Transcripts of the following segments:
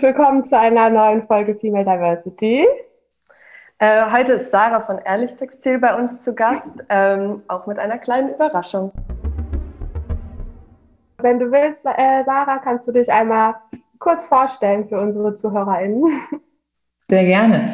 Herzlich willkommen zu einer neuen Folge Female Diversity. Äh, heute ist Sarah von Ehrlich Textil bei uns zu Gast, ähm, auch mit einer kleinen Überraschung. Wenn du willst, äh, Sarah, kannst du dich einmal kurz vorstellen für unsere ZuhörerInnen. Sehr gerne.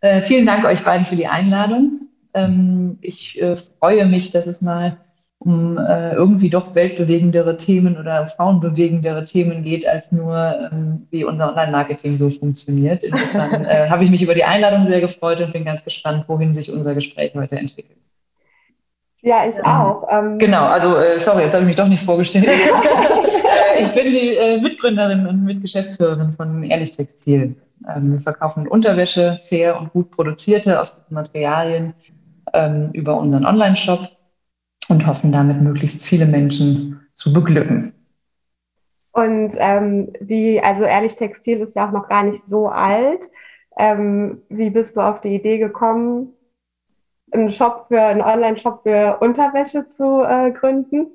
Äh, vielen Dank euch beiden für die Einladung. Ähm, ich äh, freue mich, dass es mal um äh, irgendwie doch weltbewegendere Themen oder frauenbewegendere Themen geht, als nur, ähm, wie unser Online-Marketing so funktioniert. Insofern äh, habe ich mich über die Einladung sehr gefreut und bin ganz gespannt, wohin sich unser Gespräch heute entwickelt. Ja, ich auch. Ähm, genau, also äh, sorry, jetzt habe ich mich doch nicht vorgestellt. Äh, ich bin die äh, Mitgründerin und Mitgeschäftsführerin von Ehrlich Textil. Ähm, wir verkaufen Unterwäsche, fair und gut produzierte aus guten Materialien ähm, über unseren Online-Shop und hoffen damit möglichst viele Menschen zu beglücken. Und ähm, wie, also Ehrlich Textil ist ja auch noch gar nicht so alt. Ähm, wie bist du auf die Idee gekommen, einen Shop für, einen Online-Shop für Unterwäsche zu äh, gründen?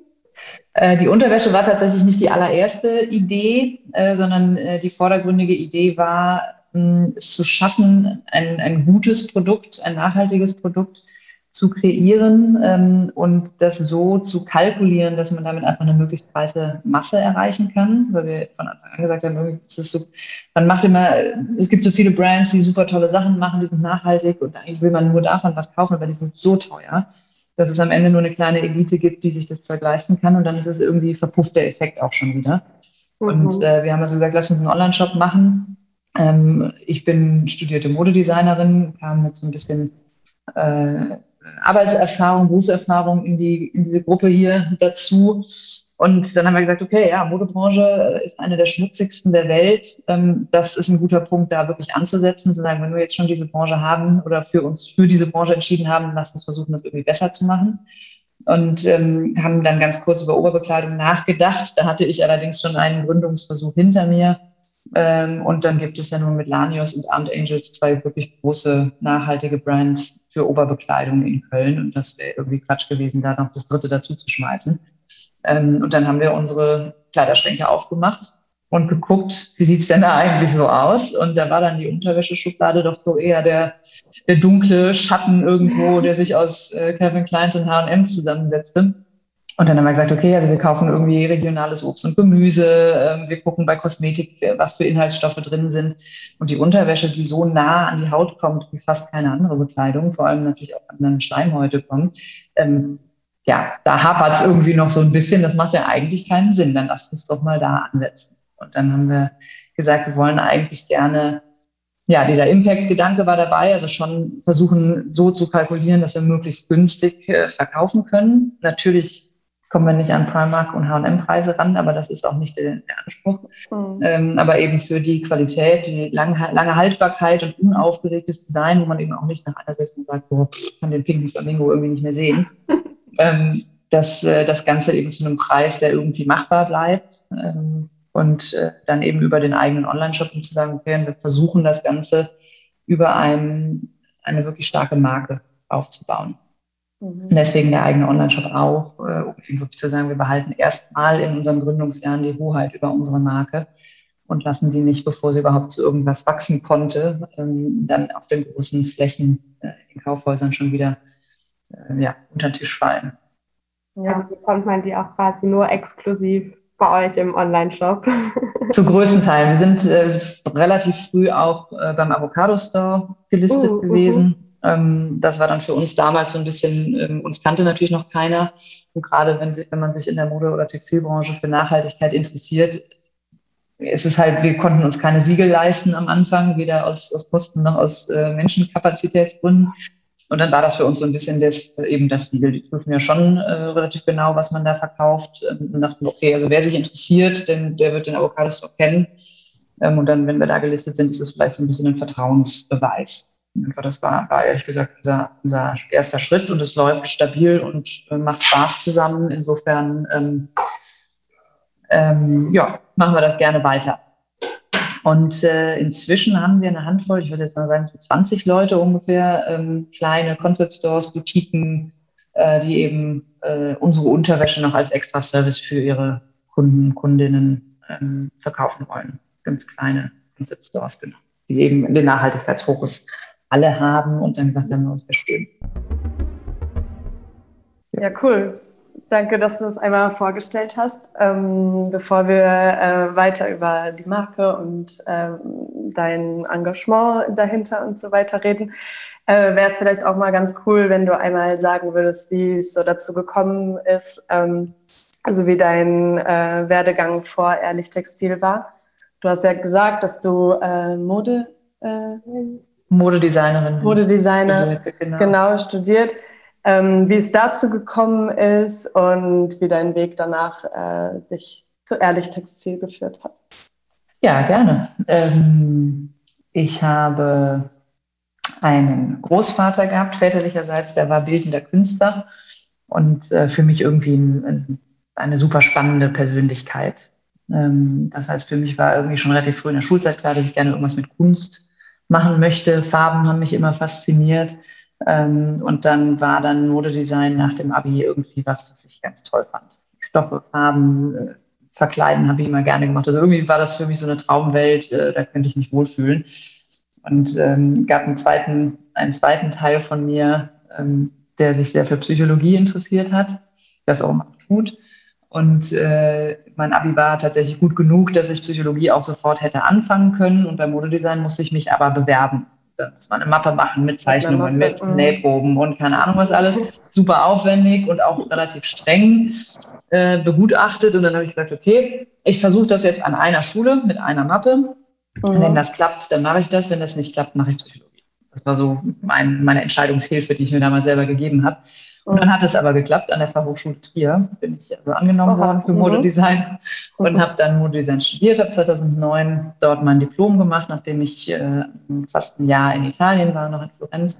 Äh, die Unterwäsche war tatsächlich nicht die allererste Idee, äh, sondern äh, die vordergründige Idee war, mh, es zu schaffen, ein, ein gutes Produkt, ein nachhaltiges Produkt zu kreieren ähm, und das so zu kalkulieren, dass man damit einfach eine möglichst breite Masse erreichen kann, weil wir von Anfang an gesagt haben, so, man macht immer, es gibt so viele Brands, die super tolle Sachen machen, die sind nachhaltig und eigentlich will man nur davon was kaufen, aber die sind so teuer, dass es am Ende nur eine kleine Elite gibt, die sich das Zeug leisten kann und dann ist es irgendwie verpufft der Effekt auch schon wieder. Mhm. Und äh, wir haben also gesagt, lass uns einen Online-Shop machen. Ähm, ich bin studierte Modedesignerin, kam mit so ein bisschen äh, Arbeitserfahrung, Berufserfahrung in, die, in diese Gruppe hier dazu. Und dann haben wir gesagt, okay, ja, Modebranche ist eine der schmutzigsten der Welt. Ähm, das ist ein guter Punkt, da wirklich anzusetzen, zu sagen, wenn wir jetzt schon diese Branche haben oder für uns für diese Branche entschieden haben, lass uns versuchen, das irgendwie besser zu machen. Und ähm, haben dann ganz kurz über Oberbekleidung nachgedacht. Da hatte ich allerdings schon einen Gründungsversuch hinter mir. Ähm, und dann gibt es ja nun mit Lanios und Armed Angels zwei wirklich große nachhaltige Brands, für Oberbekleidung in Köln. Und das wäre irgendwie Quatsch gewesen, da noch das dritte dazu zu schmeißen. Ähm, und dann haben wir unsere Kleiderschränke aufgemacht und geguckt, wie sieht's denn da eigentlich so aus? Und da war dann die Unterwäscheschublade doch so eher der, der dunkle Schatten irgendwo, der sich aus äh, Calvin Kleins und H&M's zusammensetzte. Und dann haben wir gesagt, okay, also wir kaufen irgendwie regionales Obst und Gemüse, äh, wir gucken bei Kosmetik, äh, was für Inhaltsstoffe drin sind. Und die Unterwäsche, die so nah an die Haut kommt wie fast keine andere Bekleidung, vor allem natürlich auch an den Schleimhäute kommt, ähm, ja, da hapert es irgendwie noch so ein bisschen. Das macht ja eigentlich keinen Sinn. Dann lasst uns doch mal da ansetzen. Und dann haben wir gesagt, wir wollen eigentlich gerne ja, dieser Impact-Gedanke war dabei, also schon versuchen so zu kalkulieren, dass wir möglichst günstig äh, verkaufen können. Natürlich kommen wir nicht an Primark und H&M-Preise ran, aber das ist auch nicht der, der Anspruch. Mhm. Ähm, aber eben für die Qualität, die lange, lange Haltbarkeit und unaufgeregtes Design, wo man eben auch nicht nach einer Session sagt, boah, ich kann den pinken Flamingo irgendwie nicht mehr sehen. ähm, dass äh, das Ganze eben zu einem Preis, der irgendwie machbar bleibt. Ähm, und äh, dann eben über den eigenen Online-Shop, um zu sagen, okay, wir versuchen das Ganze über ein, eine wirklich starke Marke aufzubauen. Mhm. Deswegen der eigene Online-Shop auch, äh, um eben wirklich zu sagen, wir behalten erstmal in unseren Gründungsjahren die Hoheit über unsere Marke und lassen die nicht, bevor sie überhaupt zu irgendwas wachsen konnte, ähm, dann auf den großen Flächen äh, in Kaufhäusern schon wieder äh, ja, unter den Tisch fallen. Ja. Also bekommt man die auch quasi nur exklusiv bei euch im Online-Shop? Zu größten Teilen. Wir sind äh, relativ früh auch äh, beim Avocado Store gelistet uh, gewesen. Uh, uh. Ähm, das war dann für uns damals so ein bisschen, ähm, uns kannte natürlich noch keiner. Und gerade wenn, wenn man sich in der Mode- oder Textilbranche für Nachhaltigkeit interessiert, ist es halt, wir konnten uns keine Siegel leisten am Anfang, weder aus, aus Kosten noch aus äh, Menschenkapazitätsgründen. Und dann war das für uns so ein bisschen das, eben das Siegel. Die prüfen ja schon äh, relativ genau, was man da verkauft. Ähm, und dachten, okay, also wer sich interessiert, denn der wird den Avocado Store kennen. Ähm, und dann, wenn wir da gelistet sind, ist es vielleicht so ein bisschen ein Vertrauensbeweis. Das war, war ehrlich gesagt unser, unser erster Schritt und es läuft stabil und äh, macht Spaß zusammen. Insofern ähm, ähm, ja, machen wir das gerne weiter. Und äh, inzwischen haben wir eine Handvoll, ich würde jetzt mal sagen, 20 Leute ungefähr, ähm, kleine Concept Stores, Boutiquen, äh, die eben äh, unsere Unterwäsche noch als Extra-Service für ihre Kunden, Kundinnen ähm, verkaufen wollen. Ganz kleine Concept Stores genommen, die eben den Nachhaltigkeitsfokus alle haben und dann gesagt haben, das wäre schön. Ja, cool. Danke, dass du das einmal vorgestellt hast. Ähm, bevor wir äh, weiter über die Marke und ähm, dein Engagement dahinter und so weiter reden, äh, wäre es vielleicht auch mal ganz cool, wenn du einmal sagen würdest, wie es so dazu gekommen ist, ähm, also wie dein äh, Werdegang vor Ehrlich Textil war. Du hast ja gesagt, dass du äh, Mode äh, Modedesignerin. Modedesigner, genau. genau, studiert ähm, wie es dazu gekommen ist und wie dein Weg danach äh, dich zu Ehrlich Textil geführt hat. Ja, gerne. Ähm, ich habe einen Großvater gehabt, väterlicherseits, der war bildender Künstler und äh, für mich irgendwie ein, ein, eine super spannende Persönlichkeit. Ähm, das heißt, für mich war irgendwie schon relativ früh in der Schulzeit klar, dass ich gerne irgendwas mit Kunst machen möchte. Farben haben mich immer fasziniert. Ähm, und dann war dann Modedesign nach dem Abi irgendwie was, was ich ganz toll fand. Stoffe, Farben, äh, verkleiden habe ich immer gerne gemacht. Also irgendwie war das für mich so eine Traumwelt, äh, da könnte ich mich wohlfühlen. Und ähm, gab einen zweiten, einen zweiten Teil von mir, ähm, der sich sehr für Psychologie interessiert hat, das auch immer tut. Und äh, mein Abi war tatsächlich gut genug, dass ich Psychologie auch sofort hätte anfangen können. Und beim Modedesign musste ich mich aber bewerben. Da muss man eine Mappe machen mit Zeichnungen, mit mhm. Nähproben und keine Ahnung was alles. Super aufwendig und auch relativ streng äh, begutachtet. Und dann habe ich gesagt, okay, ich versuche das jetzt an einer Schule mit einer Mappe. Mhm. Wenn das klappt, dann mache ich das. Wenn das nicht klappt, mache ich Psychologie. Das war so mein, meine Entscheidungshilfe, die ich mir damals selber gegeben habe. Und dann hat es aber geklappt an der Fachhochschule Trier. Bin ich also angenommen Aha, worden für mhm. Modedesign und mhm. habe dann Modedesign studiert, habe 2009 dort mein Diplom gemacht, nachdem ich äh, fast ein Jahr in Italien war, noch in Florenz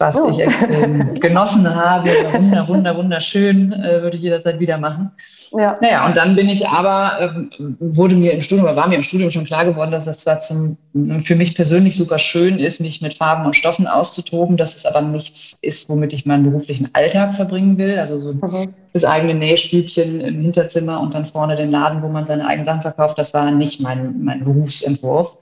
was oh. ich extrem genossen habe. Wunder, wunder, wunderschön, äh, würde ich jederzeit wieder machen. Ja. Naja, und dann bin ich aber, äh, wurde mir im Studium, oder war mir im Studium schon klar geworden, dass das zwar zum, für mich persönlich super schön ist, mich mit Farben und Stoffen auszutoben, dass es aber nichts ist, womit ich meinen beruflichen Alltag verbringen will. Also so mhm. das eigene Nähstübchen im Hinterzimmer und dann vorne den Laden, wo man seine eigenen Sachen verkauft, das war nicht mein, mein Berufsentwurf.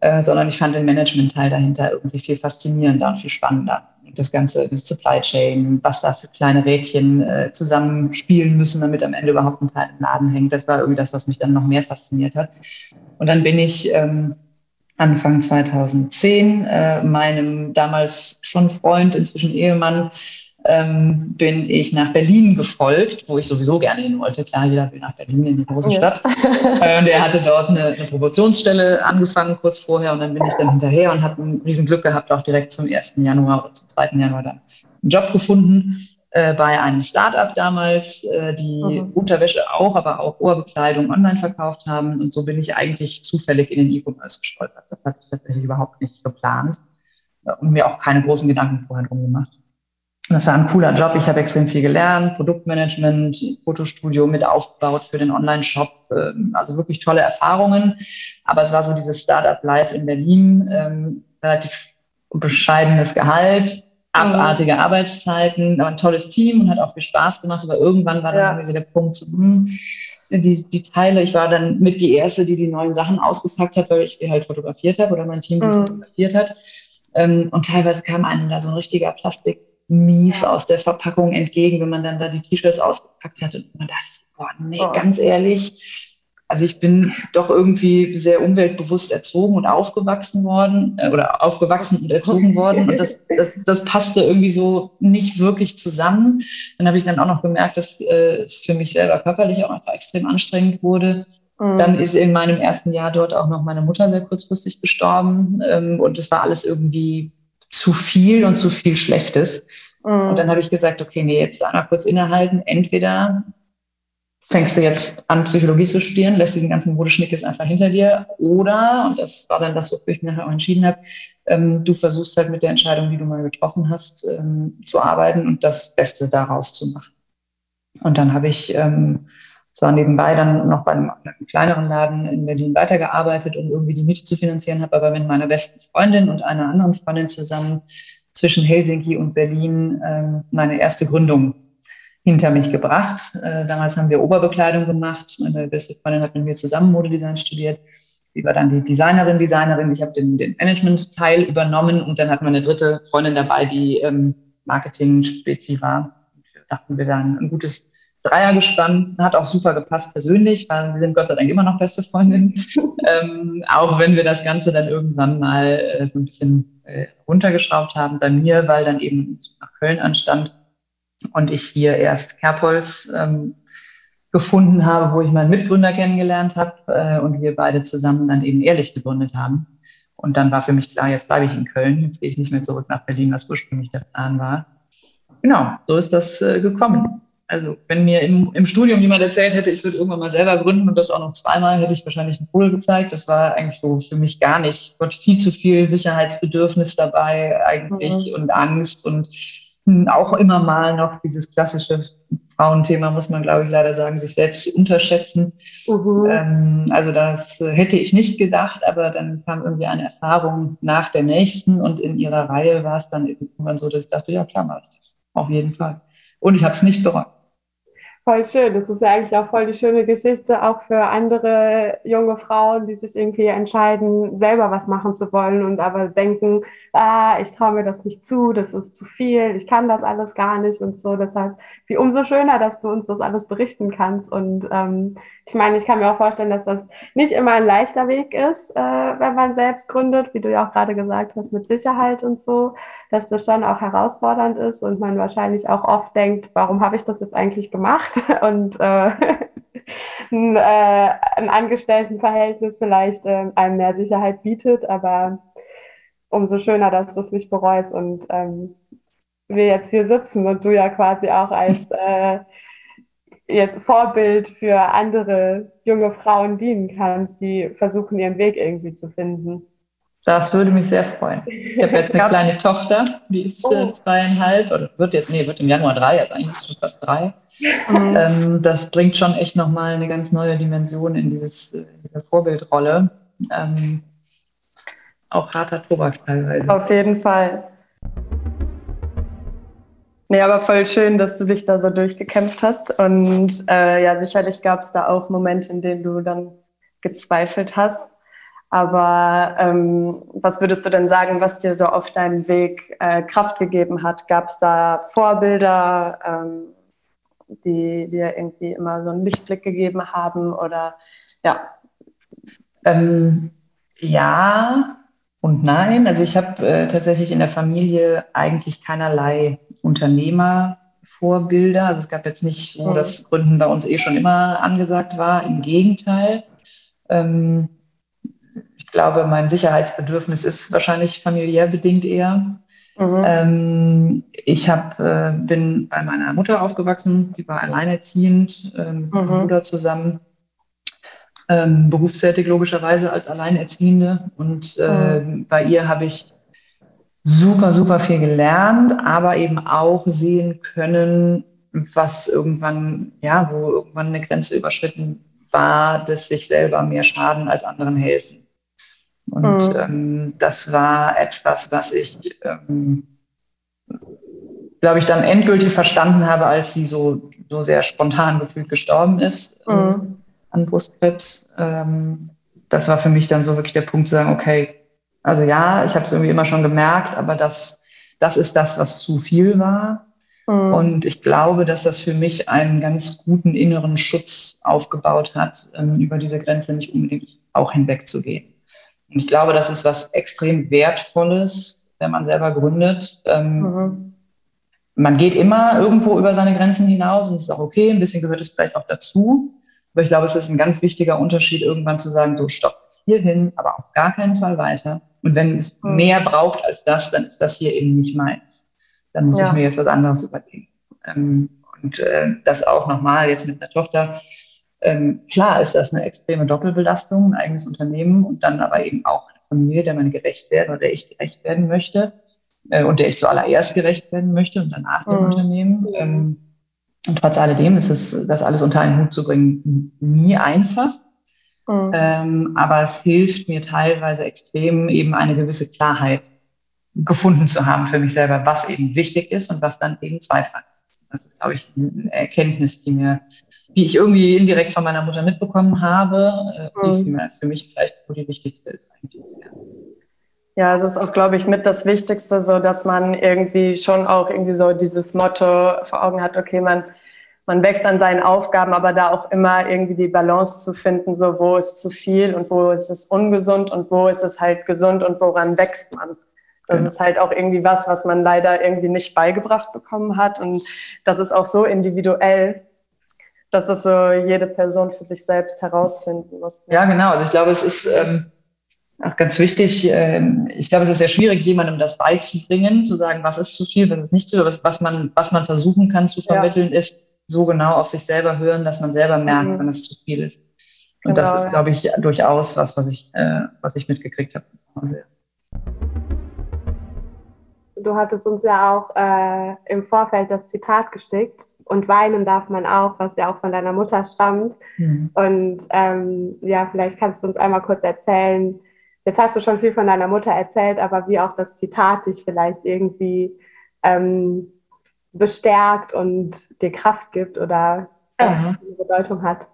Äh, sondern ich fand den Management-Teil dahinter irgendwie viel faszinierender und viel spannender das ganze Supply Chain, was da für kleine Rädchen äh, zusammenspielen müssen, damit am Ende überhaupt ein Teil im Laden hängt. Das war irgendwie das, was mich dann noch mehr fasziniert hat. Und dann bin ich ähm, Anfang 2010 äh, meinem damals schon Freund, inzwischen Ehemann, ähm, bin ich nach Berlin gefolgt, wo ich sowieso gerne hin wollte. Klar, jeder will nach Berlin in die große ja. Stadt. Äh, und er hatte dort eine, eine, Promotionsstelle angefangen kurz vorher und dann bin ich dann hinterher und habe ein Riesenglück gehabt, auch direkt zum 1. Januar oder zum 2. Januar dann einen Job gefunden äh, bei einem Startup damals, äh, die mhm. Unterwäsche auch, aber auch Ohrbekleidung online verkauft haben. Und so bin ich eigentlich zufällig in den E-Commerce gestolpert. Das hatte ich tatsächlich überhaupt nicht geplant und mir auch keine großen Gedanken vorher drum gemacht. Das war ein cooler Job. Ich habe extrem viel gelernt, Produktmanagement, Fotostudio mit aufgebaut für den Online-Shop. Ähm, also wirklich tolle Erfahrungen. Aber es war so dieses Startup-Life in Berlin, ähm, relativ bescheidenes Gehalt, abartige mhm. Arbeitszeiten, aber ein tolles Team und hat auch viel Spaß gemacht. Aber irgendwann war dann ja. irgendwie so der Punkt, so, hm, die, die Teile, ich war dann mit die Erste, die die neuen Sachen ausgepackt hat, weil ich sie halt fotografiert habe oder mein Team sie mhm. fotografiert hat. Ähm, und teilweise kam einem da so ein richtiger Plastik Mief aus der Verpackung entgegen, wenn man dann da die T-Shirts ausgepackt hat und man dachte, boah, nee, oh. ganz ehrlich, also ich bin doch irgendwie sehr umweltbewusst erzogen und aufgewachsen worden äh, oder aufgewachsen und erzogen worden und das, das, das passte irgendwie so nicht wirklich zusammen. Dann habe ich dann auch noch gemerkt, dass äh, es für mich selber körperlich auch einfach extrem anstrengend wurde. Mhm. Dann ist in meinem ersten Jahr dort auch noch meine Mutter sehr kurzfristig gestorben ähm, und es war alles irgendwie zu viel und zu viel Schlechtes. Mhm. Und dann habe ich gesagt, okay, nee, jetzt einmal kurz innehalten. Entweder fängst du jetzt an, Psychologie zu studieren, lässt diesen ganzen Modeschnickes einfach hinter dir. Oder, und das war dann das, wofür ich mich nachher auch entschieden habe, ähm, du versuchst halt mit der Entscheidung, die du mal getroffen hast, ähm, zu arbeiten und das Beste daraus zu machen. Und dann habe ich ähm, zwar nebenbei dann noch bei einem, einem, kleineren Laden in Berlin weitergearbeitet, um irgendwie die Miete zu finanzieren, habe aber mit meiner besten Freundin und einer anderen Freundin zusammen zwischen Helsinki und Berlin äh, meine erste Gründung hinter mich gebracht. Äh, damals haben wir Oberbekleidung gemacht. Meine beste Freundin hat mit mir zusammen Modedesign studiert. sie war dann die Designerin, Designerin. Ich habe den, den Management-Teil übernommen und dann hatten wir eine dritte Freundin dabei, die ähm, Marketing-Spezi war. Und wir dachten, wir wären ein gutes Dreiergespann. Hat auch super gepasst persönlich, weil wir sind Gott sei Dank immer noch beste Freundinnen. ähm, auch wenn wir das Ganze dann irgendwann mal äh, so ein bisschen äh, runtergeschraubt haben bei mir, weil dann eben nach Köln anstand und ich hier erst Kerbholz ähm, gefunden habe, wo ich meinen Mitgründer kennengelernt habe äh, und wir beide zusammen dann eben ehrlich gegründet haben. Und dann war für mich klar, jetzt bleibe ich in Köln, jetzt gehe ich nicht mehr zurück nach Berlin, was ursprünglich der Plan war. Genau, so ist das äh, gekommen. Also wenn mir im, im Studium jemand erzählt hätte, ich würde irgendwann mal selber gründen und das auch noch zweimal, hätte ich wahrscheinlich einen Pudel gezeigt. Das war eigentlich so für mich gar nicht. Gott, viel zu viel Sicherheitsbedürfnis dabei eigentlich mhm. und Angst und auch immer mal noch dieses klassische Frauenthema, muss man, glaube ich, leider sagen, sich selbst zu unterschätzen. Mhm. Ähm, also das hätte ich nicht gedacht, aber dann kam irgendwie eine Erfahrung nach der nächsten und in ihrer Reihe war es dann irgendwann so, dass ich dachte, ja klar mache ich das, auf jeden Fall. Und ich habe es nicht bereut. Voll schön. Das ist ja eigentlich auch voll die schöne Geschichte, auch für andere junge Frauen, die sich irgendwie entscheiden, selber was machen zu wollen und aber denken, ah, ich traue mir das nicht zu, das ist zu viel, ich kann das alles gar nicht und so. Deshalb, wie umso schöner, dass du uns das alles berichten kannst. Und ähm, ich meine, ich kann mir auch vorstellen, dass das nicht immer ein leichter Weg ist, äh, wenn man selbst gründet, wie du ja auch gerade gesagt hast, mit Sicherheit und so, dass das schon auch herausfordernd ist und man wahrscheinlich auch oft denkt, warum habe ich das jetzt eigentlich gemacht? Und äh, ein, äh, ein Angestelltenverhältnis vielleicht äh, einem mehr Sicherheit bietet, aber umso schöner, dass du es nicht bereust und ähm, wir jetzt hier sitzen und du ja quasi auch als äh, jetzt Vorbild für andere junge Frauen dienen kannst, die versuchen, ihren Weg irgendwie zu finden. Das würde mich sehr freuen. Ich habe jetzt eine kleine Tochter, die ist äh, oh. zweieinhalb oder wird jetzt, nee, wird im Januar drei, also eigentlich schon fast drei. Mhm. Ähm, das bringt schon echt nochmal eine ganz neue Dimension in dieses, äh, diese Vorbildrolle. Ähm, auch harter Tobak teilweise. Auf jeden Fall. Nee, aber voll schön, dass du dich da so durchgekämpft hast. Und äh, ja, sicherlich gab es da auch Momente, in denen du dann gezweifelt hast. Aber ähm, was würdest du denn sagen, was dir so auf deinem Weg äh, Kraft gegeben hat? Gab es da Vorbilder, ähm, die dir irgendwie immer so einen Lichtblick gegeben haben? Oder ja? Ähm, ja, und nein, also ich habe äh, tatsächlich in der Familie eigentlich keinerlei Unternehmervorbilder. Also es gab jetzt nicht so, dass Gründen bei uns eh schon immer angesagt war. Im Gegenteil. Ähm, glaube, mein Sicherheitsbedürfnis ist wahrscheinlich familiär bedingt eher. Mhm. Ähm, ich hab, äh, bin bei meiner Mutter aufgewachsen, die war alleinerziehend äh, mit meinem mhm. Bruder zusammen ähm, berufstätig logischerweise als Alleinerziehende. Und äh, mhm. bei ihr habe ich super, super viel gelernt, aber eben auch sehen können, was irgendwann, ja, wo irgendwann eine Grenze überschritten war, dass sich selber mehr schaden als anderen helfen. Und mhm. ähm, das war etwas, was ich, ähm, glaube ich, dann endgültig verstanden habe, als sie so, so sehr spontan gefühlt gestorben ist. Mhm an Brustkrebs. Ähm, das war für mich dann so wirklich der Punkt zu sagen, okay, also ja, ich habe es irgendwie immer schon gemerkt, aber das, das ist das, was zu viel war. Mhm. Und ich glaube, dass das für mich einen ganz guten inneren Schutz aufgebaut hat, ähm, über diese Grenze nicht unbedingt auch hinwegzugehen. Und ich glaube, das ist was extrem Wertvolles, wenn man selber gründet. Ähm, mhm. Man geht immer irgendwo über seine Grenzen hinaus und es ist auch okay, ein bisschen gehört es vielleicht auch dazu. Aber ich glaube, es ist ein ganz wichtiger Unterschied, irgendwann zu sagen, so stopp es hierhin, aber auf gar keinen Fall weiter. Und wenn es mhm. mehr braucht als das, dann ist das hier eben nicht meins. Dann muss ja. ich mir jetzt was anderes überlegen. Ähm, und äh, das auch nochmal jetzt mit der Tochter. Ähm, klar ist das eine extreme Doppelbelastung, ein eigenes Unternehmen und dann aber eben auch eine Familie, der man gerecht werden oder der ich gerecht werden möchte äh, und der ich zuallererst gerecht werden möchte und danach dem mhm. Unternehmen. Ähm, und trotz alledem ist es, das alles unter einen Hut zu bringen, nie einfach. Mhm. Ähm, aber es hilft mir teilweise extrem, eben eine gewisse Klarheit gefunden zu haben für mich selber, was eben wichtig ist und was dann eben zweitrangig ist. Das ist, glaube ich, eine Erkenntnis, die mir die ich irgendwie indirekt von meiner Mutter mitbekommen habe, äh, die mhm. für mich vielleicht so die wichtigste ist eigentlich. Ja. Ja, es ist auch, glaube ich, mit das Wichtigste, so dass man irgendwie schon auch irgendwie so dieses Motto vor Augen hat, okay, man, man wächst an seinen Aufgaben, aber da auch immer irgendwie die Balance zu finden, so wo ist zu viel und wo ist es ungesund und wo ist es halt gesund und woran wächst man. Das genau. ist halt auch irgendwie was, was man leider irgendwie nicht beigebracht bekommen hat. Und das ist auch so individuell, dass es so jede Person für sich selbst herausfinden muss. Ja, genau. Also ich glaube, es ist ähm, auch ganz wichtig. Ähm, ich glaube, es ist sehr schwierig, jemandem das beizubringen, zu sagen, was ist zu viel, was ist nicht zu viel. Was, was, man, was man versuchen kann zu vermitteln, ja. ist so genau auf sich selber hören, dass man selber merkt, mhm. wenn es zu viel ist. Und genau, das ist, glaube ich, durchaus was, was ich, äh, was ich mitgekriegt habe. Du hattest uns ja auch äh, im Vorfeld das Zitat geschickt und weinen darf man auch, was ja auch von deiner Mutter stammt. Mhm. Und ähm, ja, vielleicht kannst du uns einmal kurz erzählen, jetzt hast du schon viel von deiner Mutter erzählt, aber wie auch das Zitat dich vielleicht irgendwie ähm, bestärkt und dir Kraft gibt oder eine Bedeutung hat.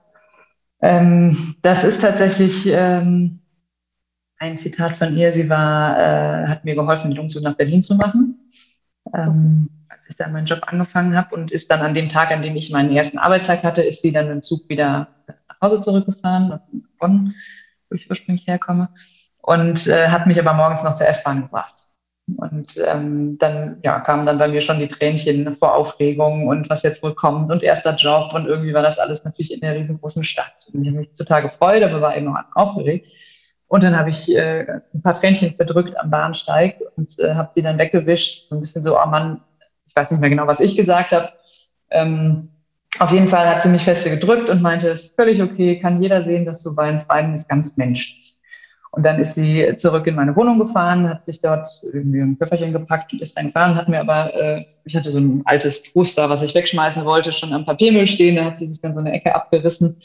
Ähm, das ist tatsächlich ähm, ein Zitat von ihr. Sie war, äh, hat mir geholfen, den Umzug nach Berlin zu machen, ähm, als ich dann meinen Job angefangen habe und ist dann an dem Tag, an dem ich meinen ersten Arbeitstag hatte, ist sie dann im Zug wieder nach Hause zurückgefahren, nach Bonn, wo ich ursprünglich herkomme, und äh, hat mich aber morgens noch zur S-Bahn gebracht. Und ähm, dann ja, kamen dann bei mir schon die Tränchen vor Aufregung und was jetzt wohl kommt und erster Job und irgendwie war das alles natürlich in der riesengroßen Stadt. Und ich habe mich total gefreut, aber war eben noch aufgeregt. Und dann habe ich äh, ein paar Tränchen verdrückt am Bahnsteig und äh, habe sie dann weggewischt. So ein bisschen so, oh Mann, ich weiß nicht mehr genau, was ich gesagt habe. Ähm, auf jeden Fall hat sie mich feste gedrückt und meinte, völlig okay, kann jeder sehen, dass du weinst. Weinen ist ganz menschlich. Und dann ist sie zurück in meine Wohnung gefahren, hat sich dort irgendwie ein Köfferchen gepackt und ist dann gefahren, hat mir aber, äh, ich hatte so ein altes Poster, was ich wegschmeißen wollte, schon am Papiermüll stehen, da hat sie sich dann so eine Ecke abgerissen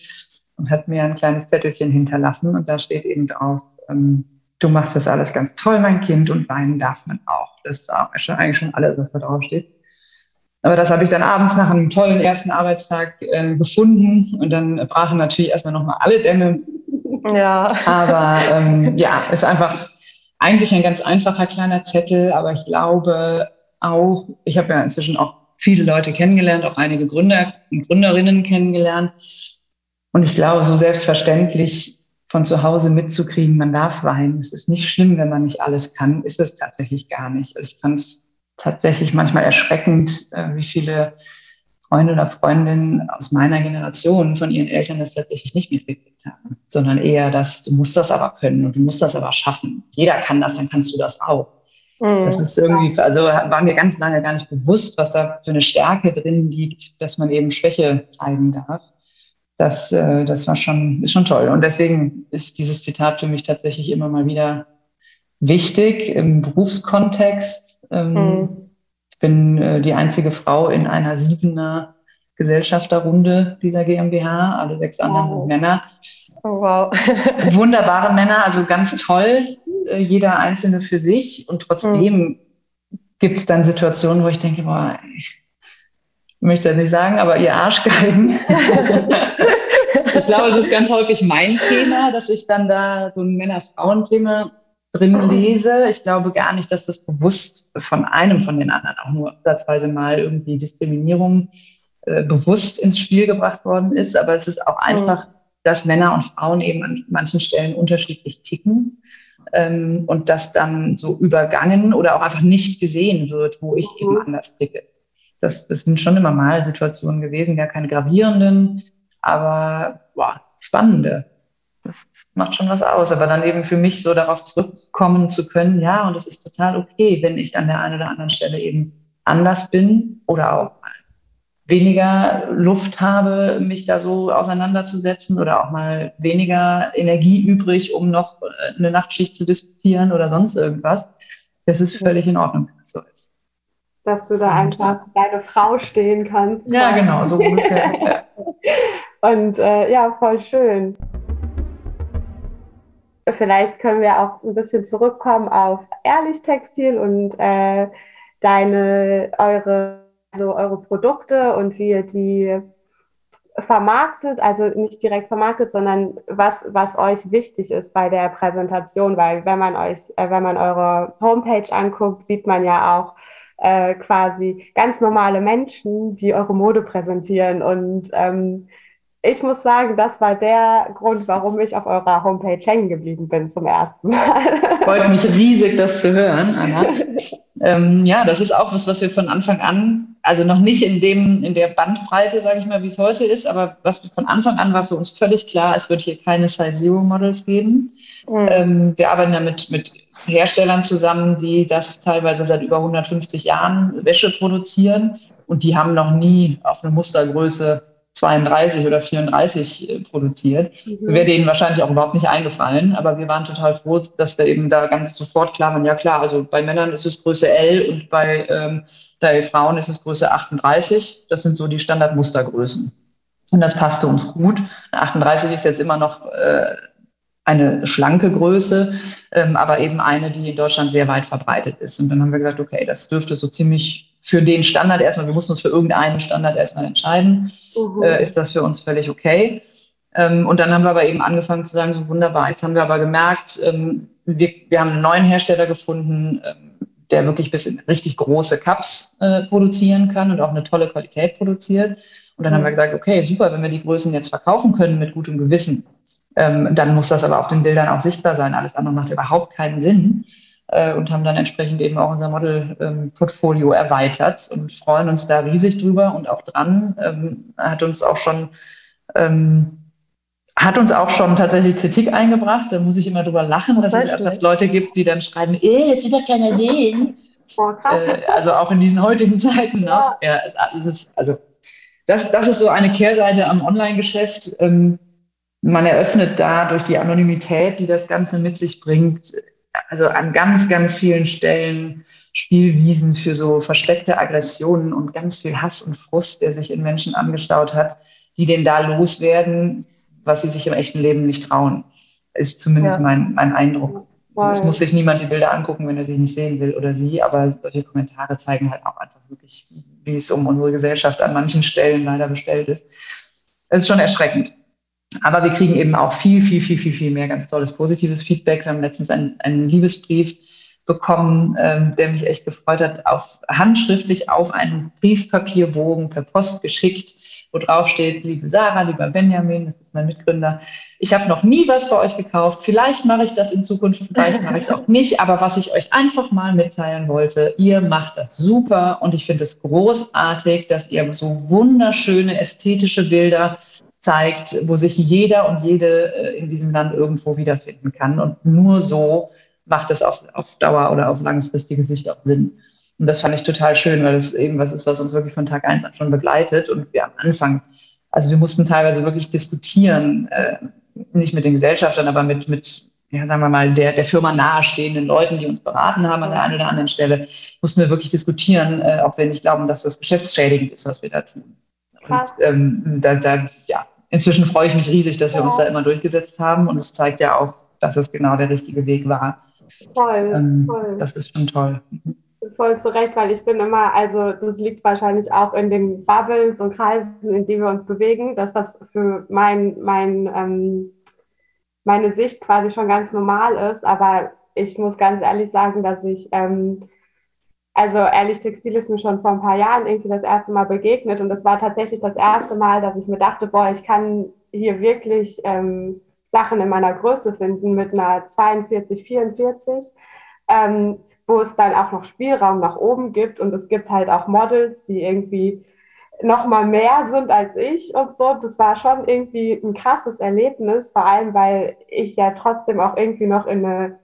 und hat mir ein kleines Zettelchen hinterlassen und da steht eben drauf, ähm, du machst das alles ganz toll, mein Kind, und weinen darf man auch. Das ist eigentlich schon alles, was da drauf steht. Aber das habe ich dann abends nach einem tollen ersten Arbeitstag äh, gefunden und dann brachen natürlich erstmal nochmal alle Dämme. Ja. Aber ähm, ja, ist einfach eigentlich ein ganz einfacher kleiner Zettel, aber ich glaube auch, ich habe ja inzwischen auch viele Leute kennengelernt, auch einige Gründer und Gründerinnen kennengelernt. Und ich glaube, so selbstverständlich von zu Hause mitzukriegen, man darf weinen. Es ist nicht schlimm, wenn man nicht alles kann, ist es tatsächlich gar nicht. Also ich fand es tatsächlich manchmal erschreckend, äh, wie viele Freunde oder Freundinnen aus meiner Generation von ihren Eltern das tatsächlich nicht mitgekriegt haben, sondern eher das, du musst das aber können und du musst das aber schaffen. Jeder kann das, dann kannst du das auch. Mhm. Das ist irgendwie, also war mir ganz lange gar nicht bewusst, was da für eine Stärke drin liegt, dass man eben Schwäche zeigen darf. Das, äh, das war schon, ist schon toll. Und deswegen ist dieses Zitat für mich tatsächlich immer mal wieder wichtig im Berufskontext, ähm, mhm. Ich bin äh, die einzige Frau in einer siebener Gesellschafterrunde dieser GmbH. Alle sechs anderen wow. sind Männer. Oh, wow. Wunderbare Männer, also ganz toll. Äh, jeder Einzelne für sich. Und trotzdem mhm. gibt es dann Situationen, wo ich denke, boah, ich möchte das nicht sagen, aber ihr Arschgeigen. ich glaube, es ist ganz häufig mein Thema, dass ich dann da so ein Männer-Frauen-Thema drin lese. Ich glaube gar nicht, dass das bewusst von einem von den anderen auch nur satzweise mal irgendwie Diskriminierung äh, bewusst ins Spiel gebracht worden ist. Aber es ist auch einfach, dass Männer und Frauen eben an manchen Stellen unterschiedlich ticken. Ähm, und das dann so übergangen oder auch einfach nicht gesehen wird, wo ich eben mhm. anders ticke. Das, das sind schon immer mal Situationen gewesen, gar keine gravierenden, aber boah, spannende das macht schon was aus. Aber dann eben für mich so darauf zurückkommen zu können, ja, und es ist total okay, wenn ich an der einen oder anderen Stelle eben anders bin oder auch weniger Luft habe, mich da so auseinanderzusetzen oder auch mal weniger Energie übrig, um noch äh, eine Nachtschicht zu diskutieren oder sonst irgendwas. Das ist völlig in Ordnung, wenn es so ist. Dass du da einfach deine Frau stehen kannst. Ja, genau, so ungefähr. Und äh, ja, voll schön. Vielleicht können wir auch ein bisschen zurückkommen auf Ehrlich Textil und äh, deine, eure, also eure Produkte und wie ihr die vermarktet, also nicht direkt vermarktet, sondern was, was euch wichtig ist bei der Präsentation, weil wenn man euch, äh, wenn man eure Homepage anguckt, sieht man ja auch äh, quasi ganz normale Menschen, die eure Mode präsentieren und ähm, ich muss sagen, das war der Grund, warum ich auf eurer Homepage hängen geblieben bin zum ersten Mal. Freut mich riesig, das zu hören, Anna. ähm, ja, das ist auch was, was wir von Anfang an, also noch nicht in dem, in der Bandbreite, sage ich mal, wie es heute ist, aber was von Anfang an war für uns völlig klar, es wird hier keine Size Zero Models geben. Mhm. Ähm, wir arbeiten ja mit, mit Herstellern zusammen, die das teilweise seit über 150 Jahren Wäsche produzieren und die haben noch nie auf eine Mustergröße 32 oder 34 äh, produziert. Mhm. Wäre denen wahrscheinlich auch überhaupt nicht eingefallen, aber wir waren total froh, dass wir eben da ganz sofort klar waren, ja klar, also bei Männern ist es Größe L und bei, ähm, bei Frauen ist es Größe 38. Das sind so die Standardmustergrößen. Und das passte uns gut. 38 ist jetzt immer noch äh, eine schlanke Größe, ähm, aber eben eine, die in Deutschland sehr weit verbreitet ist. Und dann haben wir gesagt, okay, das dürfte so ziemlich für den Standard erstmal, wir mussten uns für irgendeinen Standard erstmal entscheiden, mhm. äh, ist das für uns völlig okay. Ähm, und dann haben wir aber eben angefangen zu sagen, so wunderbar, jetzt haben wir aber gemerkt, ähm, wir, wir haben einen neuen Hersteller gefunden, ähm, der wirklich bis in richtig große Cups äh, produzieren kann und auch eine tolle Qualität produziert. Und dann haben wir mhm. gesagt, okay, super, wenn wir die Größen jetzt verkaufen können mit gutem Gewissen, ähm, dann muss das aber auf den Bildern auch sichtbar sein. Alles andere macht überhaupt keinen Sinn äh, und haben dann entsprechend eben auch unser Model-Portfolio ähm, erweitert und freuen uns da riesig drüber und auch dran. Ähm, hat uns auch schon ähm, hat uns auch schon tatsächlich Kritik eingebracht. Da muss ich immer drüber lachen, dass es öfters Leute gibt, die dann schreiben, eh, jetzt doch keiner sehen. Krass. Äh, also auch in diesen heutigen Zeiten. Ne? Ja. ja es, ist, also das, das ist so eine Kehrseite am Online-Geschäft. Ähm, man eröffnet da durch die Anonymität, die das Ganze mit sich bringt, also an ganz, ganz vielen Stellen Spielwiesen für so versteckte Aggressionen und ganz viel Hass und Frust, der sich in Menschen angestaut hat, die den da loswerden, was sie sich im echten Leben nicht trauen. Ist zumindest ja. mein, mein Eindruck. Wow. Es muss sich niemand die Bilder angucken, wenn er sie nicht sehen will oder sie, aber solche Kommentare zeigen halt auch einfach wirklich, wie es um unsere Gesellschaft an manchen Stellen leider bestellt ist. Es ist schon erschreckend. Aber wir kriegen eben auch viel, viel, viel, viel, viel mehr ganz tolles positives Feedback. Wir haben letztens einen, einen Liebesbrief bekommen, ähm, der mich echt gefreut hat, auf handschriftlich auf einen Briefpapierbogen per Post geschickt, wo drauf steht, liebe Sarah, lieber Benjamin, das ist mein Mitgründer, ich habe noch nie was bei euch gekauft, vielleicht mache ich das in Zukunft, vielleicht mache ich es auch nicht, aber was ich euch einfach mal mitteilen wollte, ihr macht das super. Und ich finde es großartig, dass ihr so wunderschöne ästhetische Bilder zeigt, wo sich jeder und jede äh, in diesem Land irgendwo wiederfinden kann. Und nur so macht es auf, auf Dauer oder auf langfristige Sicht auch Sinn. Und das fand ich total schön, weil das eben was ist, was uns wirklich von Tag eins an schon begleitet. Und wir am Anfang, also wir mussten teilweise wirklich diskutieren, äh, nicht mit den Gesellschaftern, aber mit, mit ja, sagen wir mal, der, der Firma nahestehenden Leuten, die uns beraten haben an der einen oder anderen Stelle, mussten wir wirklich diskutieren, äh, ob wir nicht glauben, dass das geschäftsschädigend ist, was wir da tun. Und ähm, da, da, ja, inzwischen freue ich mich riesig, dass wir uns da immer durchgesetzt haben und es zeigt ja auch, dass es genau der richtige Weg war. Toll, ähm, toll. Das ist schon toll. Voll zu Recht, weil ich bin immer, also das liegt wahrscheinlich auch in den Bubbles und Kreisen, in denen wir uns bewegen, dass das für mein, mein, ähm, meine Sicht quasi schon ganz normal ist. Aber ich muss ganz ehrlich sagen, dass ich ähm, also ehrlich, Textil ist mir schon vor ein paar Jahren irgendwie das erste Mal begegnet und das war tatsächlich das erste Mal, dass ich mir dachte, boah, ich kann hier wirklich ähm, Sachen in meiner Größe finden mit einer 42, 44, ähm, wo es dann auch noch Spielraum nach oben gibt und es gibt halt auch Models, die irgendwie noch mal mehr sind als ich und so. Das war schon irgendwie ein krasses Erlebnis, vor allem weil ich ja trotzdem auch irgendwie noch in eine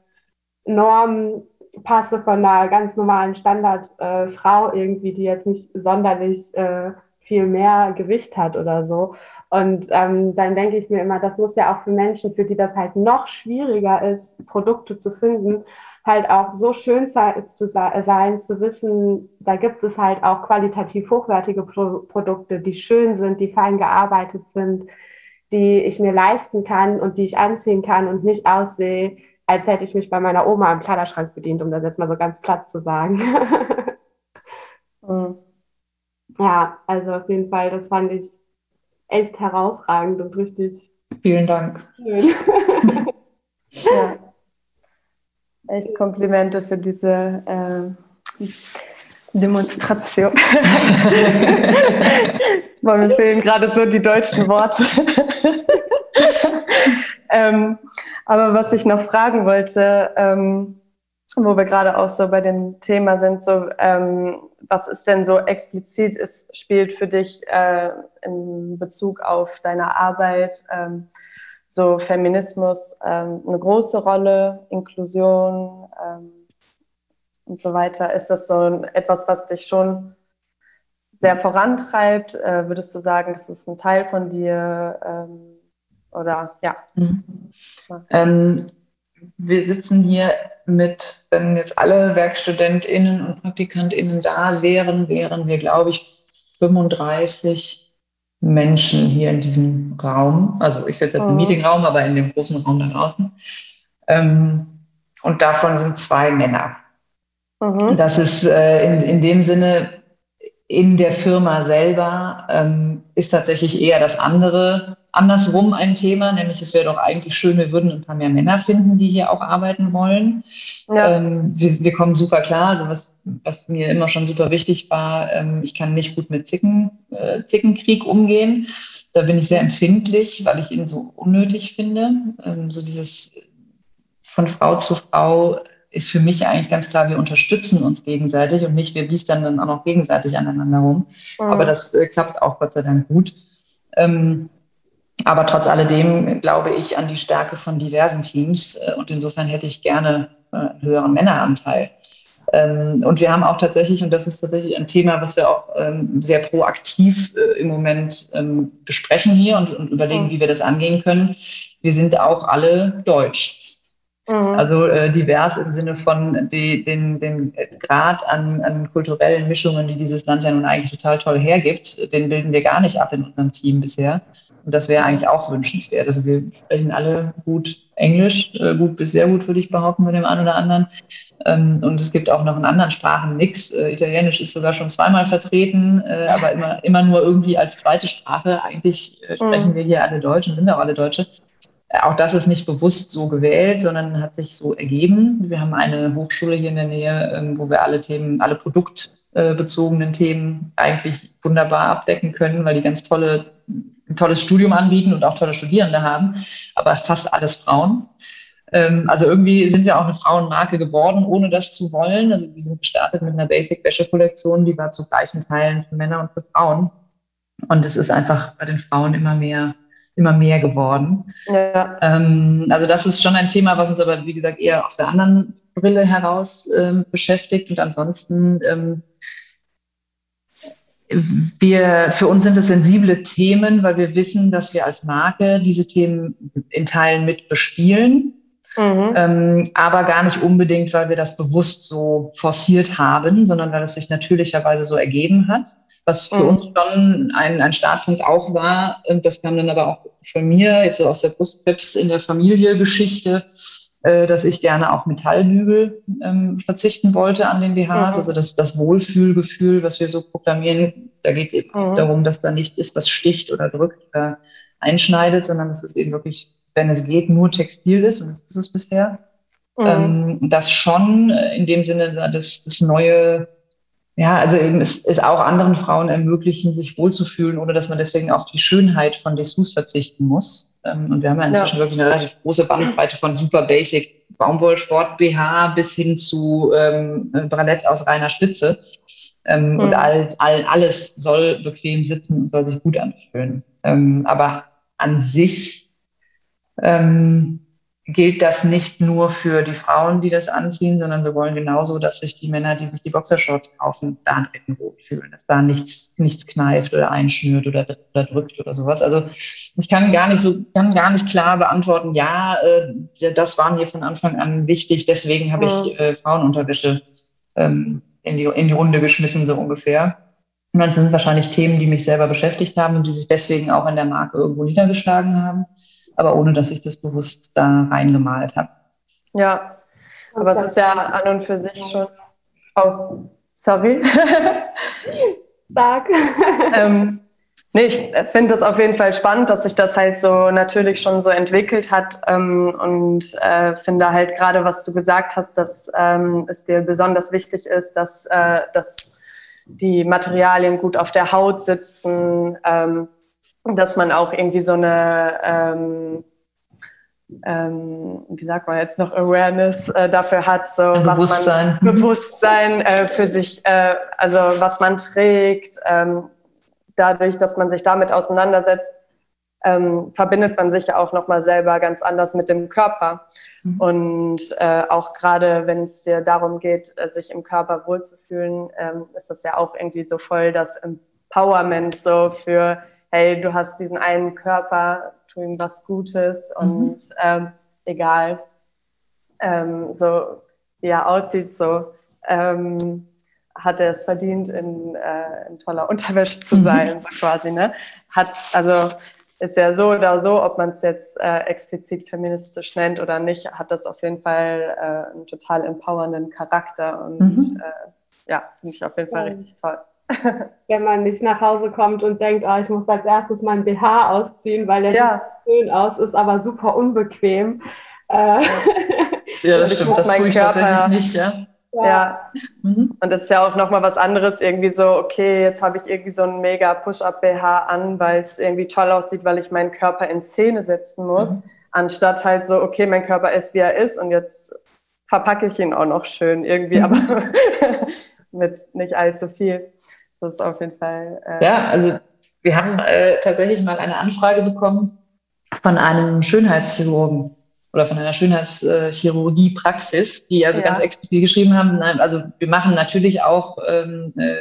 Norm passe von einer ganz normalen Standardfrau äh, irgendwie, die jetzt nicht sonderlich äh, viel mehr Gewicht hat oder so. Und ähm, dann denke ich mir immer, das muss ja auch für Menschen, für die das halt noch schwieriger ist, Produkte zu finden, halt auch so schön zu sein, zu wissen, da gibt es halt auch qualitativ hochwertige Pro Produkte, die schön sind, die fein gearbeitet sind, die ich mir leisten kann und die ich anziehen kann und nicht aussehe als hätte ich mich bei meiner Oma am Kleiderschrank bedient, um das jetzt mal so ganz platt zu sagen. mhm. Ja, also auf jeden Fall, das fand ich echt herausragend und richtig. Vielen Dank. Schön. ja. Echt Komplimente für diese äh, Demonstration. Boah, mir fehlen gerade so die deutschen Worte. Ähm, aber was ich noch fragen wollte, ähm, wo wir gerade auch so bei dem Thema sind, so ähm, was ist denn so explizit ist, spielt für dich äh, in Bezug auf deine Arbeit ähm, so Feminismus ähm, eine große Rolle, Inklusion ähm, und so weiter? Ist das so etwas, was dich schon sehr vorantreibt? Äh, würdest du sagen, das ist ein Teil von dir? Oder ja? Mhm. Ähm, wir sitzen hier mit, wenn jetzt alle WerkstudentInnen und PraktikantInnen da wären, wären wir, glaube ich, 35 Menschen hier in diesem Raum. Also ich sitze jetzt im mhm. Meetingraum, aber in dem großen Raum da draußen. Ähm, und davon sind zwei Männer. Mhm. Das ist äh, in, in dem Sinne in der Firma selber ähm, ist tatsächlich eher das andere andersrum ein Thema, nämlich es wäre doch eigentlich schön, wir würden ein paar mehr Männer finden, die hier auch arbeiten wollen. Ja. Ähm, wir, wir, kommen super klar, also was, was mir immer schon super wichtig war, ähm, ich kann nicht gut mit Zicken, äh, Zickenkrieg umgehen. Da bin ich sehr empfindlich, weil ich ihn so unnötig finde. Ähm, so dieses von Frau zu Frau ist für mich eigentlich ganz klar, wir unterstützen uns gegenseitig und nicht, wir biestern dann auch noch gegenseitig aneinander rum. Mhm. Aber das äh, klappt auch Gott sei Dank gut. Ähm, aber trotz alledem glaube ich an die Stärke von diversen Teams äh, und insofern hätte ich gerne äh, einen höheren Männeranteil. Ähm, und wir haben auch tatsächlich, und das ist tatsächlich ein Thema, was wir auch ähm, sehr proaktiv äh, im Moment ähm, besprechen hier und, und überlegen, mhm. wie wir das angehen können. Wir sind auch alle deutsch. Mhm. Also äh, divers im Sinne von die, den, den Grad an, an kulturellen Mischungen, die dieses Land ja nun eigentlich total toll hergibt, den bilden wir gar nicht ab in unserem Team bisher. Und das wäre eigentlich auch wünschenswert. Also wir sprechen alle gut Englisch, äh, gut bis sehr gut, würde ich behaupten, mit dem einen oder anderen. Ähm, und es gibt auch noch einen anderen Sprachenmix. Äh, Italienisch ist sogar schon zweimal vertreten, äh, aber immer, immer nur irgendwie als zweite Sprache. Eigentlich äh, sprechen mhm. wir hier alle Deutsch und sind auch alle Deutsche. Auch das ist nicht bewusst so gewählt, sondern hat sich so ergeben. Wir haben eine Hochschule hier in der Nähe, ähm, wo wir alle Themen, alle produktbezogenen Themen eigentlich wunderbar abdecken können, weil die ganz tolle, ein tolles Studium anbieten und auch tolle Studierende haben, aber fast alles Frauen. Ähm, also irgendwie sind wir auch eine Frauenmarke geworden, ohne das zu wollen. Also wir sind gestartet mit einer Basic-Wäsche-Kollektion, die war zu gleichen Teilen für Männer und für Frauen. Und es ist einfach bei den Frauen immer mehr immer mehr geworden. Ja. Ähm, also das ist schon ein Thema, was uns aber, wie gesagt, eher aus der anderen Brille heraus ähm, beschäftigt. Und ansonsten, ähm, wir, für uns sind es sensible Themen, weil wir wissen, dass wir als Marke diese Themen in Teilen mit bespielen. Mhm. Ähm, aber gar nicht unbedingt, weil wir das bewusst so forciert haben, sondern weil es sich natürlicherweise so ergeben hat was für mhm. uns schon ein, ein Startpunkt auch war. Das kam dann aber auch von mir, jetzt aus der Brustkrebs in der Familie-Geschichte, äh, dass ich gerne auf Metallhügel ähm, verzichten wollte an den BHs. Mhm. Also das, das Wohlfühlgefühl, was wir so proklamieren, da geht es eben mhm. darum, dass da nichts ist, was sticht oder drückt oder einschneidet, sondern es ist eben wirklich, wenn es geht, nur Textil ist und das ist es bisher. Mhm. Ähm, das schon äh, in dem Sinne das, das neue ja, also eben es, es auch anderen Frauen ermöglichen, sich wohlzufühlen, ohne dass man deswegen auf die Schönheit von Dessous verzichten muss. Ähm, und wir haben ja inzwischen ja. wirklich eine relativ große Bandbreite von super basic Baumwollsport BH bis hin zu ähm, Bralett aus reiner Spitze. Ähm, mhm. Und all, all, alles soll bequem sitzen und soll sich gut anfühlen. Ähm, aber an sich ähm, gilt das nicht nur für die Frauen, die das anziehen, sondern wir wollen genauso, dass sich die Männer, die sich die Boxershorts kaufen, da drin wohlfühlen, dass da nichts, nichts kneift oder einschnürt oder, oder drückt oder sowas. Also ich kann gar nicht so, kann gar nicht klar beantworten, ja, äh, das war mir von Anfang an wichtig, deswegen habe ich mhm. äh, Frauenunterwäsche ähm, in, die, in die Runde geschmissen, so ungefähr. Und das sind wahrscheinlich Themen, die mich selber beschäftigt haben und die sich deswegen auch in der Marke irgendwo niedergeschlagen haben aber ohne dass ich das bewusst da reingemalt habe. Ja, aber es ist ja an und für sich schon. Oh, sorry. Sag. ähm, Nee, ich finde es auf jeden Fall spannend, dass sich das halt so natürlich schon so entwickelt hat ähm, und äh, finde halt gerade, was du gesagt hast, dass ähm, es dir besonders wichtig ist, dass, äh, dass die Materialien gut auf der Haut sitzen, ähm, dass man auch irgendwie so eine, ähm, ähm, wie sagt man jetzt noch, Awareness äh, dafür hat, so Bewusstsein. was man Bewusstsein äh, für sich, äh, also was man trägt ähm, dadurch, dass man sich damit auseinandersetzt, ähm, verbindet man sich ja auch nochmal selber ganz anders mit dem Körper. Mhm. Und äh, auch gerade wenn es dir darum geht, äh, sich im Körper wohlzufühlen, ähm, ist das ja auch irgendwie so voll das Empowerment so für, hey, du hast diesen einen Körper, tu ihm was Gutes mhm. und ähm, egal, ähm, so wie er aussieht, so ähm, hat er es verdient, in, äh, in toller Unterwäsche zu mhm. sein, mhm. so quasi. Ne? Hat, also ist ja so oder so, ob man es jetzt äh, explizit feministisch nennt oder nicht, hat das auf jeden Fall äh, einen total empowernden Charakter und mhm. äh, ja, finde ich auf jeden Fall richtig toll. Wenn man nicht nach Hause kommt und denkt, oh, ich muss als erstes meinen BH ausziehen, weil der ja. schön aus ist, aber super unbequem. Äh, ja, das stimmt, das tue ich Körper, tatsächlich nicht, ja. Ja. ja. Mhm. Und das ist ja auch nochmal was anderes, irgendwie so, okay, jetzt habe ich irgendwie so einen mega Push-Up-BH an, weil es irgendwie toll aussieht, weil ich meinen Körper in Szene setzen muss, mhm. anstatt halt so, okay, mein Körper ist, wie er ist und jetzt verpacke ich ihn auch noch schön irgendwie, aber mit nicht allzu viel. Das ist auf jeden Fall. Äh, ja, also wir haben äh, tatsächlich mal eine Anfrage bekommen von einem Schönheitschirurgen oder von einer Schönheitschirurgie-Praxis, die also ja. ganz explizit geschrieben haben, nein, also wir machen natürlich auch ähm, äh,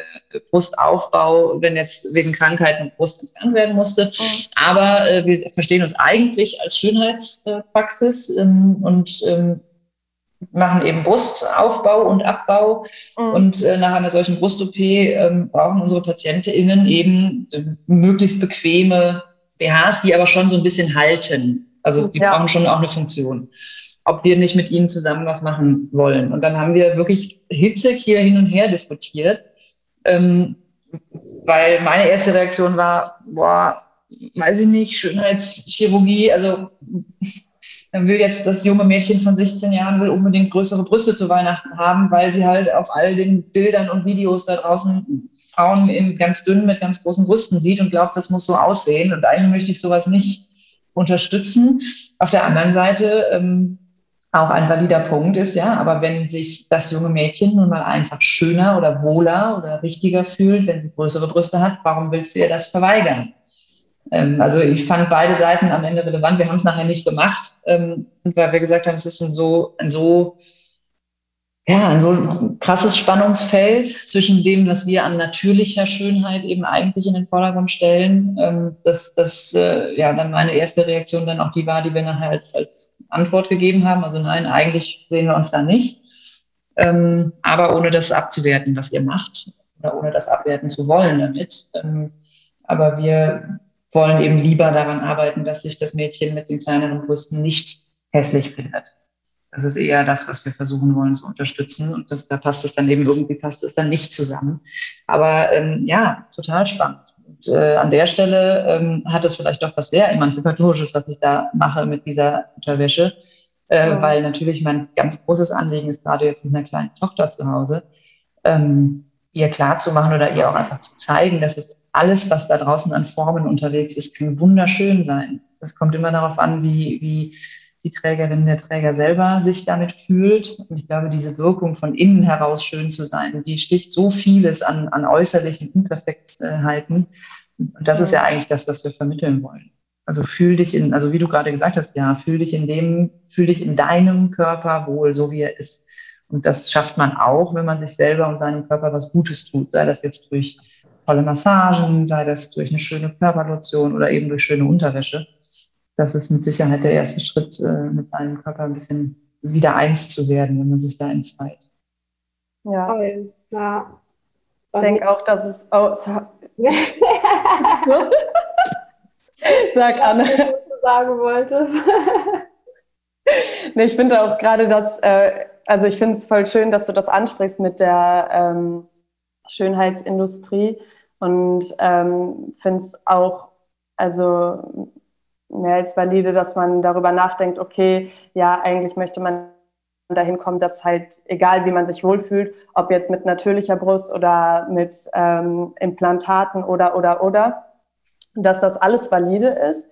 Brustaufbau, wenn jetzt wegen Krankheiten Brust entfernt werden musste. Mhm. Aber äh, wir verstehen uns eigentlich als Schönheitspraxis ähm, und ähm, machen eben Brustaufbau und Abbau. Mhm. Und äh, nach einer solchen Brust-OP ähm, brauchen unsere PatientInnen eben äh, möglichst bequeme BHs, die aber schon so ein bisschen halten. Also die ja. brauchen schon auch eine Funktion. Ob wir nicht mit ihnen zusammen was machen wollen. Und dann haben wir wirklich hitzig hier hin und her diskutiert, ähm, weil meine erste Reaktion war, boah, weiß ich nicht, Schönheitschirurgie, also will jetzt das junge Mädchen von 16 Jahren will unbedingt größere Brüste zu Weihnachten haben, weil sie halt auf all den Bildern und Videos da draußen Frauen in ganz dünn mit ganz großen Brüsten sieht und glaubt, das muss so aussehen. Und eigentlich möchte ich sowas nicht unterstützen. Auf der anderen Seite ähm, auch ein valider Punkt ist, ja, aber wenn sich das junge Mädchen nun mal einfach schöner oder wohler oder richtiger fühlt, wenn sie größere Brüste hat, warum willst du ihr das verweigern? Ähm, also ich fand beide Seiten am Ende relevant. Wir haben es nachher nicht gemacht, ähm, weil wir gesagt haben, es ist ein so, ein so ja, ein so krasses Spannungsfeld zwischen dem, was wir an natürlicher Schönheit eben eigentlich in den Vordergrund stellen, ähm, dass das äh, ja dann meine erste Reaktion dann auch die war, die wir nachher als, als Antwort gegeben haben. Also nein, eigentlich sehen wir uns da nicht. Aber ohne das abzuwerten, was ihr macht, oder ohne das abwerten zu wollen damit. Aber wir wollen eben lieber daran arbeiten, dass sich das Mädchen mit den kleineren Brüsten nicht hässlich findet. Das ist eher das, was wir versuchen wollen zu unterstützen. Und das, da passt es dann eben irgendwie, passt es dann nicht zusammen. Aber ähm, ja, total spannend. Und, äh, an der Stelle ähm, hat es vielleicht doch was sehr Emanzipatorisches, was ich da mache mit dieser Unterwäsche. Äh, ja. Weil natürlich mein ganz großes Anliegen ist, gerade jetzt mit einer kleinen Tochter zu Hause, ähm, ihr klarzumachen oder ihr auch einfach zu zeigen, dass es alles, was da draußen an Formen unterwegs ist, kann wunderschön sein. Es kommt immer darauf an, wie, wie die Trägerin, der Träger selber sich damit fühlt. Und ich glaube, diese Wirkung von innen heraus schön zu sein, die sticht so vieles an, an äußerlichen Unperfektheiten. Und das ist ja eigentlich das, was wir vermitteln wollen. Also fühl dich in, also wie du gerade gesagt hast, ja, fühl dich in dem, fühl dich in deinem Körper wohl, so wie er ist. Und das schafft man auch, wenn man sich selber und seinem Körper was Gutes tut, sei das jetzt durch tolle Massagen, sei das durch eine schöne Körperlotion oder eben durch schöne Unterwäsche das ist mit Sicherheit der erste Schritt, äh, mit seinem Körper ein bisschen wieder eins zu werden, wenn man sich da entzweit. Ja. Toll. ja. Ich denke auch, dass es. Oh, so. Sag Anne. Was du sagen wolltest. nee, ich finde auch gerade, dass, äh, also ich finde es voll schön, dass du das ansprichst mit der ähm, Schönheitsindustrie, und ähm, finde es auch also mehr als valide, dass man darüber nachdenkt, okay, ja, eigentlich möchte man dahin kommen, dass halt, egal wie man sich wohlfühlt, ob jetzt mit natürlicher Brust oder mit ähm, Implantaten oder, oder, oder, dass das alles valide ist.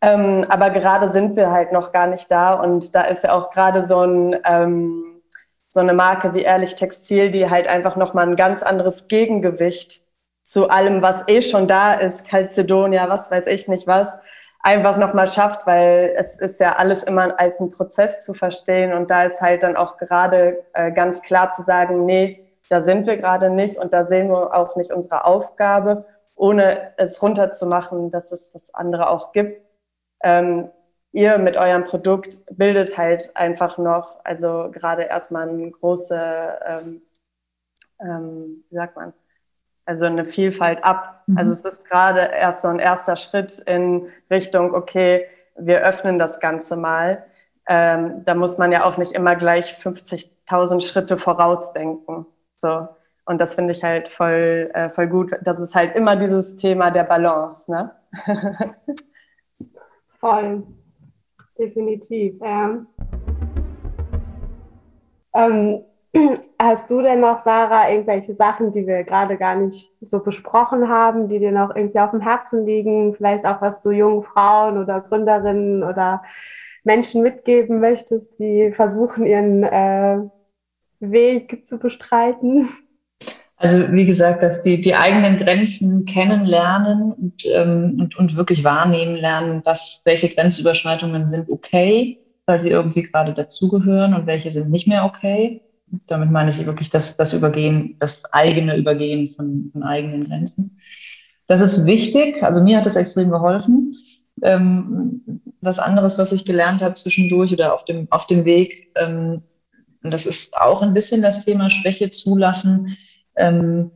Ähm, aber gerade sind wir halt noch gar nicht da und da ist ja auch gerade so, ein, ähm, so eine Marke wie Ehrlich Textil, die halt einfach nochmal ein ganz anderes Gegengewicht zu allem, was eh schon da ist, Calcedonia, was weiß ich nicht was, einfach nochmal schafft, weil es ist ja alles immer als ein Prozess zu verstehen und da ist halt dann auch gerade äh, ganz klar zu sagen, nee, da sind wir gerade nicht und da sehen wir auch nicht unsere Aufgabe, ohne es runterzumachen, dass es das andere auch gibt. Ähm, ihr mit eurem Produkt bildet halt einfach noch, also gerade erstmal eine große, ähm, ähm, wie sagt man, also eine Vielfalt ab. Mhm. Also es ist gerade erst so ein erster Schritt in Richtung, okay, wir öffnen das Ganze mal. Ähm, da muss man ja auch nicht immer gleich 50.000 Schritte vorausdenken. So. Und das finde ich halt voll, äh, voll gut. Das ist halt immer dieses Thema der Balance. Ne? voll. Definitiv, ja. Ähm, Hast du denn noch, Sarah, irgendwelche Sachen, die wir gerade gar nicht so besprochen haben, die dir noch irgendwie auf dem Herzen liegen? Vielleicht auch, was du jungen Frauen oder Gründerinnen oder Menschen mitgeben möchtest, die versuchen, ihren äh, Weg zu bestreiten? Also wie gesagt, dass die, die eigenen Grenzen kennenlernen und, ähm, und, und wirklich wahrnehmen lernen, was, welche Grenzüberschreitungen sind okay, weil sie irgendwie gerade dazugehören und welche sind nicht mehr okay damit meine ich wirklich das, das Übergehen, das eigene Übergehen von, von eigenen Grenzen. Das ist wichtig. Also mir hat das extrem geholfen. Ähm, was anderes, was ich gelernt habe zwischendurch oder auf dem, auf dem Weg, ähm, und das ist auch ein bisschen das Thema Schwäche zulassen. Ähm,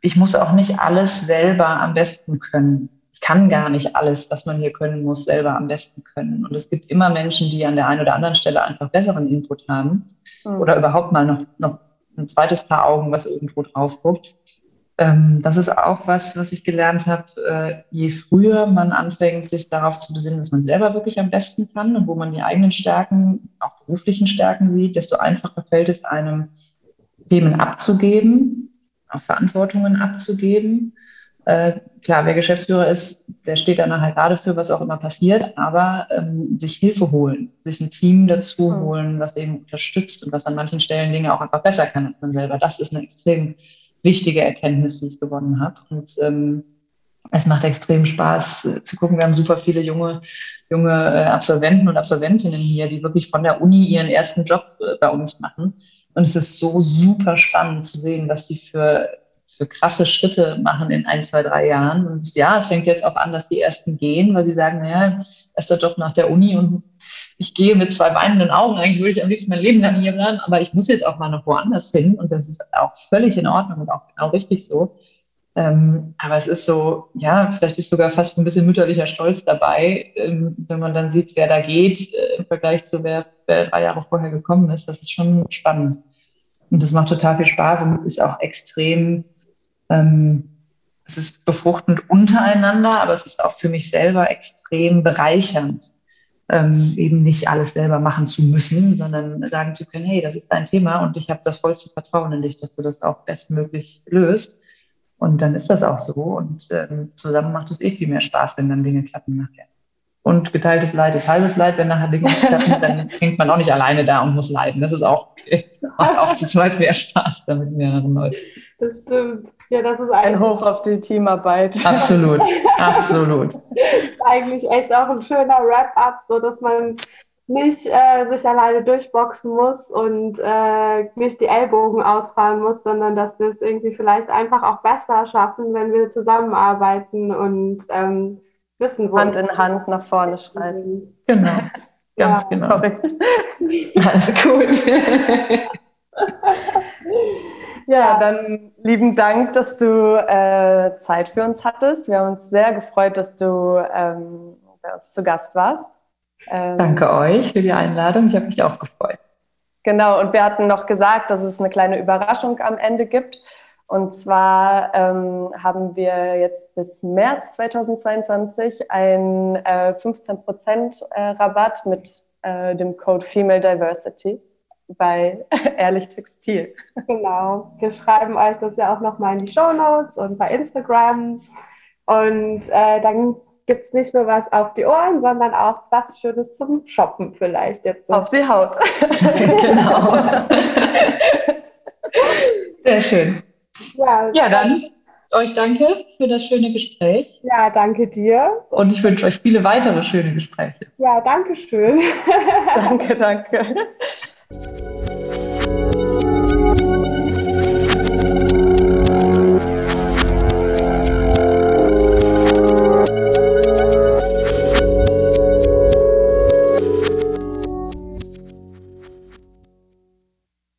ich muss auch nicht alles selber am besten können kann gar nicht alles, was man hier können muss, selber am besten können. Und es gibt immer Menschen, die an der einen oder anderen Stelle einfach besseren Input haben mhm. oder überhaupt mal noch, noch ein zweites Paar Augen, was irgendwo drauf guckt. Ähm, das ist auch was, was ich gelernt habe. Äh, je früher man anfängt, sich darauf zu besinnen, dass man selber wirklich am besten kann und wo man die eigenen Stärken, auch beruflichen Stärken sieht, desto einfacher fällt es einem, Themen abzugeben, auch Verantwortungen abzugeben äh, klar, wer Geschäftsführer ist, der steht dann halt gerade für, was auch immer passiert, aber ähm, sich Hilfe holen, sich ein Team dazu mhm. holen, was eben unterstützt und was an manchen Stellen Dinge auch einfach besser kann als man selber. Das ist eine extrem wichtige Erkenntnis, die ich gewonnen habe. Und ähm, es macht extrem Spaß äh, zu gucken. Wir haben super viele junge, junge äh, Absolventen und Absolventinnen hier, die wirklich von der Uni ihren ersten Job äh, bei uns machen. Und es ist so super spannend zu sehen, was die für für krasse Schritte machen in ein, zwei, drei Jahren. Und ja, es fängt jetzt auch an, dass die ersten gehen, weil sie sagen, naja, erster Job nach der Uni und ich gehe mit zwei weinenden Augen. Eigentlich würde ich am liebsten mein Leben lang hier bleiben, aber ich muss jetzt auch mal noch woanders hin und das ist auch völlig in Ordnung und auch genau richtig so. Ähm, aber es ist so, ja, vielleicht ist sogar fast ein bisschen mütterlicher Stolz dabei, ähm, wenn man dann sieht, wer da geht äh, im Vergleich zu wer, wer drei Jahre vorher gekommen ist. Das ist schon spannend. Und das macht total viel Spaß und ist auch extrem ähm, es ist befruchtend untereinander, aber es ist auch für mich selber extrem bereichernd, ähm, eben nicht alles selber machen zu müssen, sondern sagen zu können, hey, das ist dein Thema und ich habe das vollste Vertrauen in dich, dass du das auch bestmöglich löst. Und dann ist das auch so. Und ähm, zusammen macht es eh viel mehr Spaß, wenn dann Dinge klappen nachher. Und geteiltes Leid ist halbes Leid. Wenn nachher Dinge klappen, dann hängt man auch nicht alleine da und muss leiden. Das ist auch okay. Macht auch zu zweit mehr Spaß, damit mehreren Leuten. Das stimmt. Ja, das ist ein Hoch auf die Teamarbeit. Absolut, absolut. das ist eigentlich echt auch ein schöner Wrap-up, so dass man nicht äh, sich alleine durchboxen muss und äh, nicht die Ellbogen ausfahren muss, sondern dass wir es irgendwie vielleicht einfach auch besser schaffen, wenn wir zusammenarbeiten und ähm, wissen, wo Hand in Hand nach vorne schreiten. Genau, ganz ja. genau. Alles gut. Ja, dann lieben Dank, dass du äh, Zeit für uns hattest. Wir haben uns sehr gefreut, dass du ähm, bei uns zu Gast warst. Ähm, Danke euch für die Einladung. Ich habe mich auch gefreut. Genau, und wir hatten noch gesagt, dass es eine kleine Überraschung am Ende gibt. Und zwar ähm, haben wir jetzt bis März 2022 einen äh, 15% äh, Rabatt mit äh, dem Code Female Diversity bei Ehrlich Textil. Genau. Wir schreiben euch das ja auch nochmal in die Show Notes und bei Instagram. Und äh, dann gibt es nicht nur was auf die Ohren, sondern auch was Schönes zum Shoppen vielleicht jetzt. So. Auf die Haut. genau. Sehr schön. Ja, ja, dann euch danke für das schöne Gespräch. Ja, danke dir. Und ich wünsche euch viele weitere schöne Gespräche. Ja, danke schön. danke, danke.